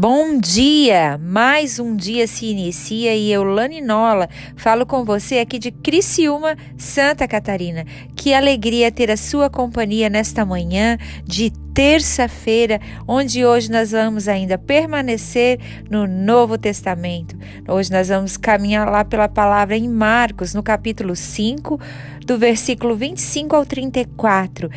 Bom dia! Mais um dia se inicia e eu, Lani Nola, falo com você aqui de Criciúma, Santa Catarina. Que alegria ter a sua companhia nesta manhã de terça-feira, onde hoje nós vamos ainda permanecer no Novo Testamento. Hoje nós vamos caminhar lá pela palavra em Marcos, no capítulo 5, do versículo 25 ao 34.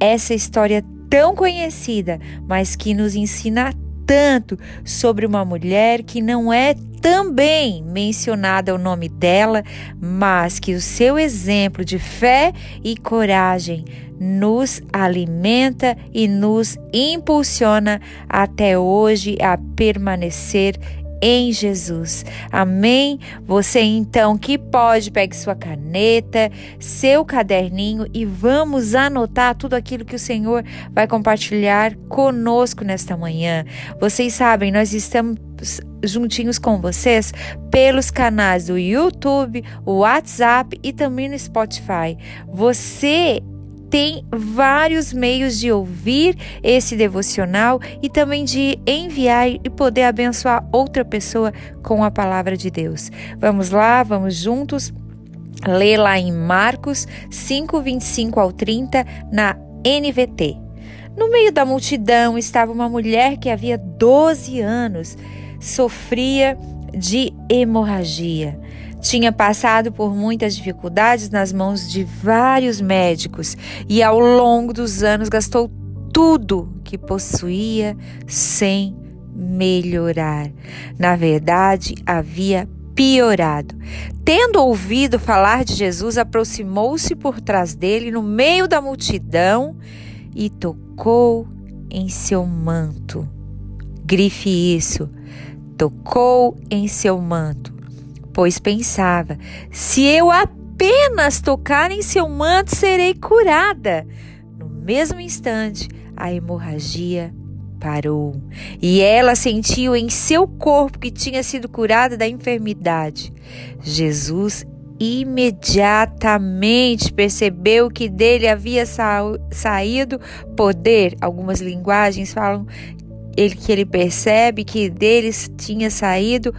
Essa história tão conhecida, mas que nos ensina tanto sobre uma mulher que não é também mencionada o nome dela, mas que o seu exemplo de fé e coragem nos alimenta e nos impulsiona até hoje a permanecer em Jesus. Amém? Você então que pode, pegue sua caneta, seu caderninho e vamos anotar tudo aquilo que o Senhor vai compartilhar conosco nesta manhã. Vocês sabem, nós estamos juntinhos com vocês pelos canais do YouTube, o WhatsApp e também no Spotify. Você tem vários meios de ouvir esse devocional e também de enviar e poder abençoar outra pessoa com a palavra de Deus. Vamos lá, vamos juntos ler lá em Marcos 5, 25 ao 30 na NVT. No meio da multidão estava uma mulher que havia 12 anos sofria de hemorragia. Tinha passado por muitas dificuldades nas mãos de vários médicos e ao longo dos anos gastou tudo que possuía sem melhorar. Na verdade, havia piorado. Tendo ouvido falar de Jesus, aproximou-se por trás dele no meio da multidão e tocou em seu manto. Grife isso. Tocou em seu manto pois pensava: se eu apenas tocar em seu manto, serei curada. No mesmo instante, a hemorragia parou e ela sentiu em seu corpo que tinha sido curada da enfermidade. Jesus imediatamente percebeu que dele havia sa saído poder. Algumas linguagens falam ele, que ele percebe que deles tinha saído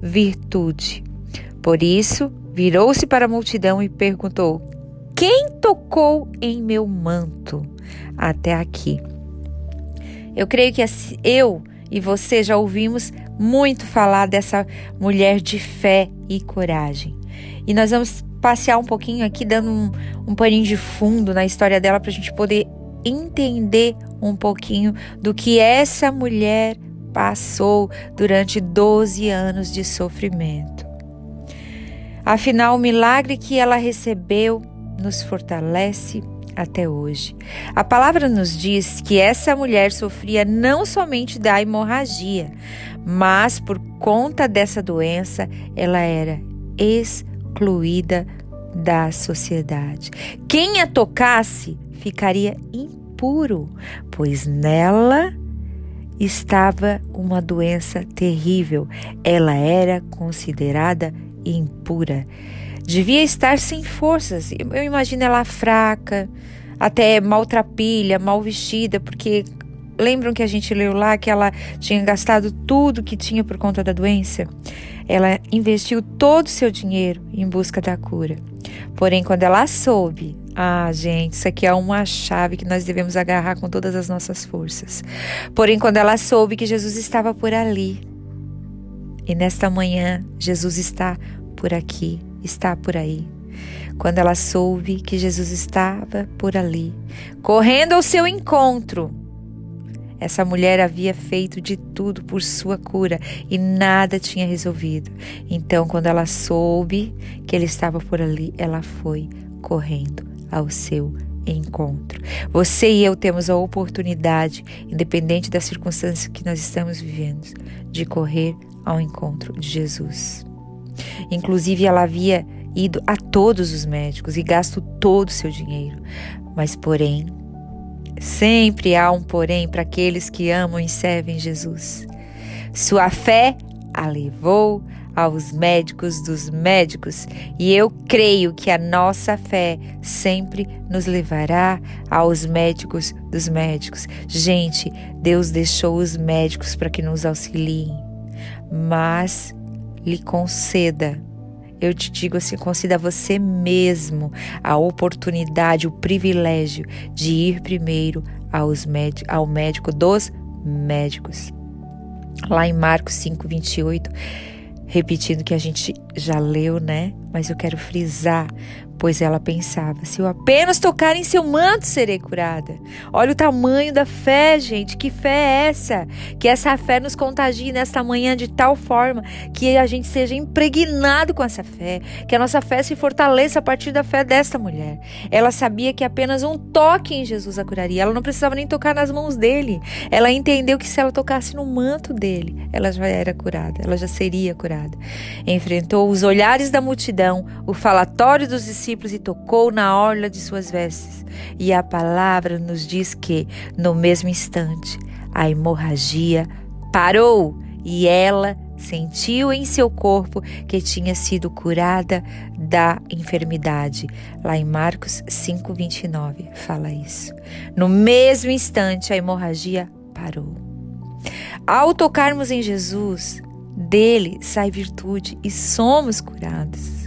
virtude. Por isso, virou-se para a multidão e perguntou: Quem tocou em meu manto até aqui? Eu creio que eu e você já ouvimos muito falar dessa mulher de fé e coragem. E nós vamos passear um pouquinho aqui, dando um, um paninho de fundo na história dela para a gente poder entender um pouquinho do que essa mulher passou durante 12 anos de sofrimento. Afinal, o milagre que ela recebeu nos fortalece até hoje. A palavra nos diz que essa mulher sofria não somente da hemorragia, mas por conta dessa doença, ela era excluída da sociedade. Quem a tocasse ficaria impuro, pois nela estava uma doença terrível. Ela era considerada. Devia estar sem forças. Eu imagino ela fraca, até maltrapilha, mal vestida, porque lembram que a gente leu lá que ela tinha gastado tudo que tinha por conta da doença? Ela investiu todo o seu dinheiro em busca da cura. Porém, quando ela soube, ah, gente, isso aqui é uma chave que nós devemos agarrar com todas as nossas forças. Porém, quando ela soube que Jesus estava por ali, e nesta manhã, Jesus está por aqui, está por aí. Quando ela soube que Jesus estava por ali, correndo ao seu encontro, essa mulher havia feito de tudo por sua cura e nada tinha resolvido. Então, quando ela soube que ele estava por ali, ela foi correndo ao seu encontro. Você e eu temos a oportunidade, independente das circunstâncias que nós estamos vivendo, de correr ao encontro de Jesus. Inclusive, ela havia ido a todos os médicos e gasto todo o seu dinheiro. Mas, porém, sempre há um porém para aqueles que amam e servem Jesus. Sua fé a levou aos médicos dos médicos, e eu creio que a nossa fé sempre nos levará aos médicos dos médicos. Gente, Deus deixou os médicos para que nos auxiliem, mas lhe conceda eu te digo assim, conceda a você mesmo a oportunidade, o privilégio de ir primeiro aos ao médico dos médicos. Lá em Marcos 5, 28, repetindo que a gente já leu, né? Mas eu quero frisar, pois ela pensava: se eu apenas tocar em seu manto, serei curada. Olha o tamanho da fé, gente. Que fé é essa? Que essa fé nos contagie nesta manhã de tal forma que a gente seja impregnado com essa fé, que a nossa fé se fortaleça a partir da fé desta mulher. Ela sabia que apenas um toque em Jesus a curaria. Ela não precisava nem tocar nas mãos dele. Ela entendeu que se ela tocasse no manto dele, ela já era curada, ela já seria curada. Enfrentou os olhares da multidão, o falatório dos discípulos e tocou na orla de suas vestes. E a palavra nos diz que, no mesmo instante, a hemorragia parou e ela sentiu em seu corpo que tinha sido curada da enfermidade. Lá em Marcos 5:29 fala isso. No mesmo instante a hemorragia parou. Ao tocarmos em Jesus, dele sai virtude e somos curados.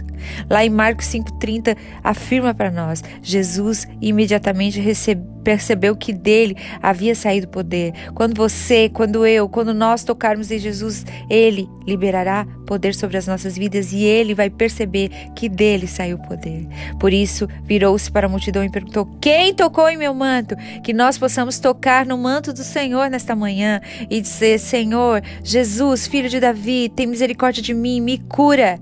Lá em Marcos 5,30 afirma para nós: Jesus imediatamente recebe, percebeu que dele havia saído poder. Quando você, quando eu, quando nós tocarmos em Jesus, ele liberará poder sobre as nossas vidas e ele vai perceber que dele saiu poder. Por isso, virou-se para a multidão e perguntou: Quem tocou em meu manto? Que nós possamos tocar no manto do Senhor nesta manhã e dizer: Senhor, Jesus, filho de Davi, tem misericórdia de mim, me cura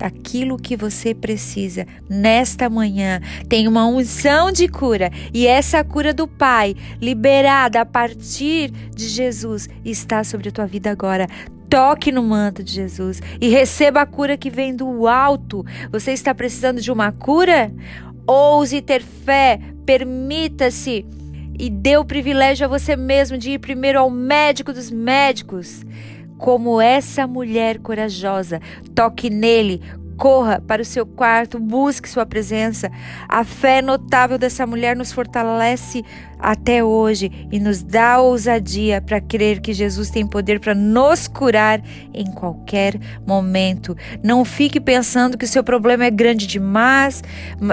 daquilo que você precisa nesta manhã. Tem uma unção de cura e essa cura do Pai, liberada a partir de Jesus, está sobre a tua vida agora. Toque no manto de Jesus e receba a cura que vem do alto. Você está precisando de uma cura? Ouse ter fé, permita-se e dê o privilégio a você mesmo de ir primeiro ao médico dos médicos como essa mulher corajosa. Toque nele, corra para o seu quarto, busque sua presença. A fé notável dessa mulher nos fortalece até hoje e nos dá ousadia para crer que Jesus tem poder para nos curar em qualquer momento. Não fique pensando que o seu problema é grande demais,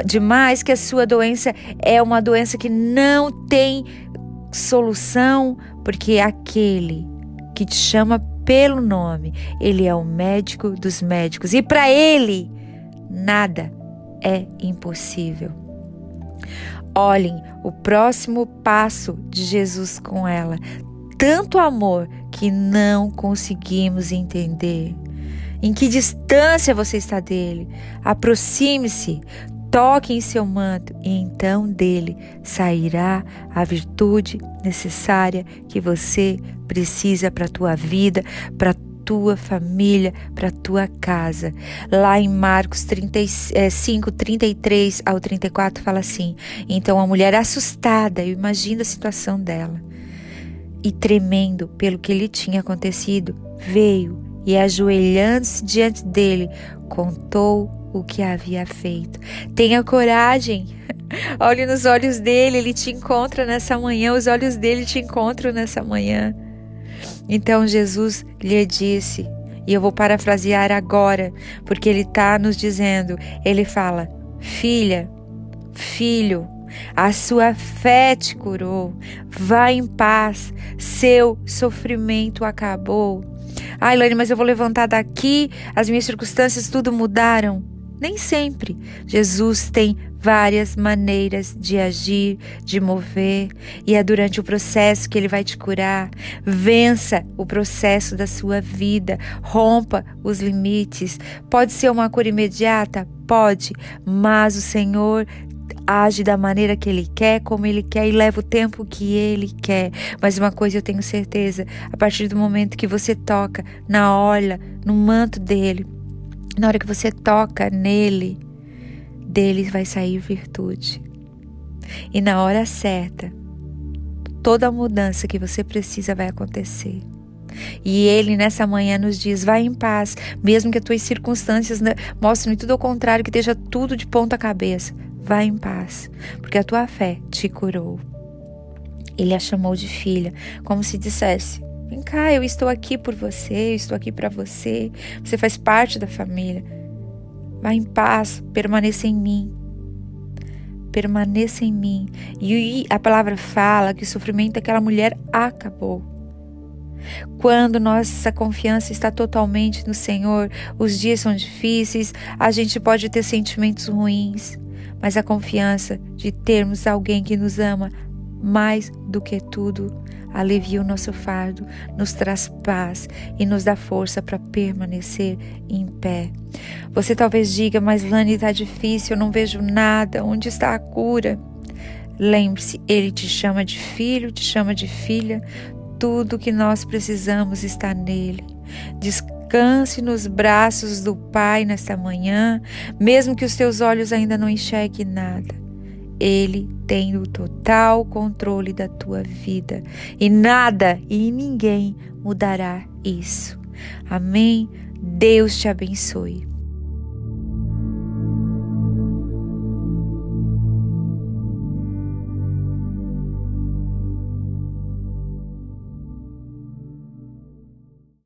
demais que a sua doença é uma doença que não tem solução, porque aquele que te chama pelo nome. Ele é o médico dos médicos e para ele nada é impossível. Olhem o próximo passo de Jesus com ela. Tanto amor que não conseguimos entender. Em que distância você está dele? Aproxime-se, toque em seu manto e então dele sairá a virtude necessária que você precisa para a tua vida, para tua família, para tua casa. Lá em Marcos 35, 33 ao 34 fala assim: Então a mulher assustada, eu imagino a situação dela, e tremendo pelo que lhe tinha acontecido, veio e ajoelhando-se diante dele, contou o que havia feito. Tenha coragem. Olhe nos olhos dele, ele te encontra nessa manhã, os olhos dele te encontram nessa manhã. Então Jesus lhe disse, e eu vou parafrasear agora, porque ele está nos dizendo: ele fala, filha, filho, a sua fé te curou, vá em paz, seu sofrimento acabou. Ai, Lani, mas eu vou levantar daqui, as minhas circunstâncias tudo mudaram. Nem sempre. Jesus tem várias maneiras de agir, de mover, e é durante o processo que ele vai te curar. Vença o processo da sua vida, rompa os limites. Pode ser uma cura imediata? Pode, mas o Senhor age da maneira que ele quer, como ele quer e leva o tempo que ele quer. Mas uma coisa eu tenho certeza: a partir do momento que você toca na orla, no manto dele, na hora que você toca nele, dele vai sair virtude. E na hora certa, toda a mudança que você precisa vai acontecer. E Ele nessa manhã nos diz: vai em paz, mesmo que as tuas circunstâncias mostrem tudo ao contrário, que esteja tudo de ponta cabeça. Vai em paz, porque a tua fé te curou. Ele a chamou de filha, como se dissesse: Vem cá, eu estou aqui por você, eu estou aqui para você, você faz parte da família. Vá em paz, permaneça em mim. Permaneça em mim. E a palavra fala que o sofrimento daquela mulher acabou. Quando nossa confiança está totalmente no Senhor, os dias são difíceis, a gente pode ter sentimentos ruins, mas a confiança de termos alguém que nos ama mais do que tudo, alivia o nosso fardo, nos traz paz e nos dá força para permanecer em pé. Você talvez diga, mas Lani está difícil, eu não vejo nada, onde está a cura? Lembre-se, Ele te chama de filho, te chama de filha, tudo que nós precisamos está nele. Descanse nos braços do Pai nesta manhã, mesmo que os teus olhos ainda não enxerguem nada. Ele tem o total controle da tua vida e nada e ninguém mudará isso. Amém? Deus te abençoe.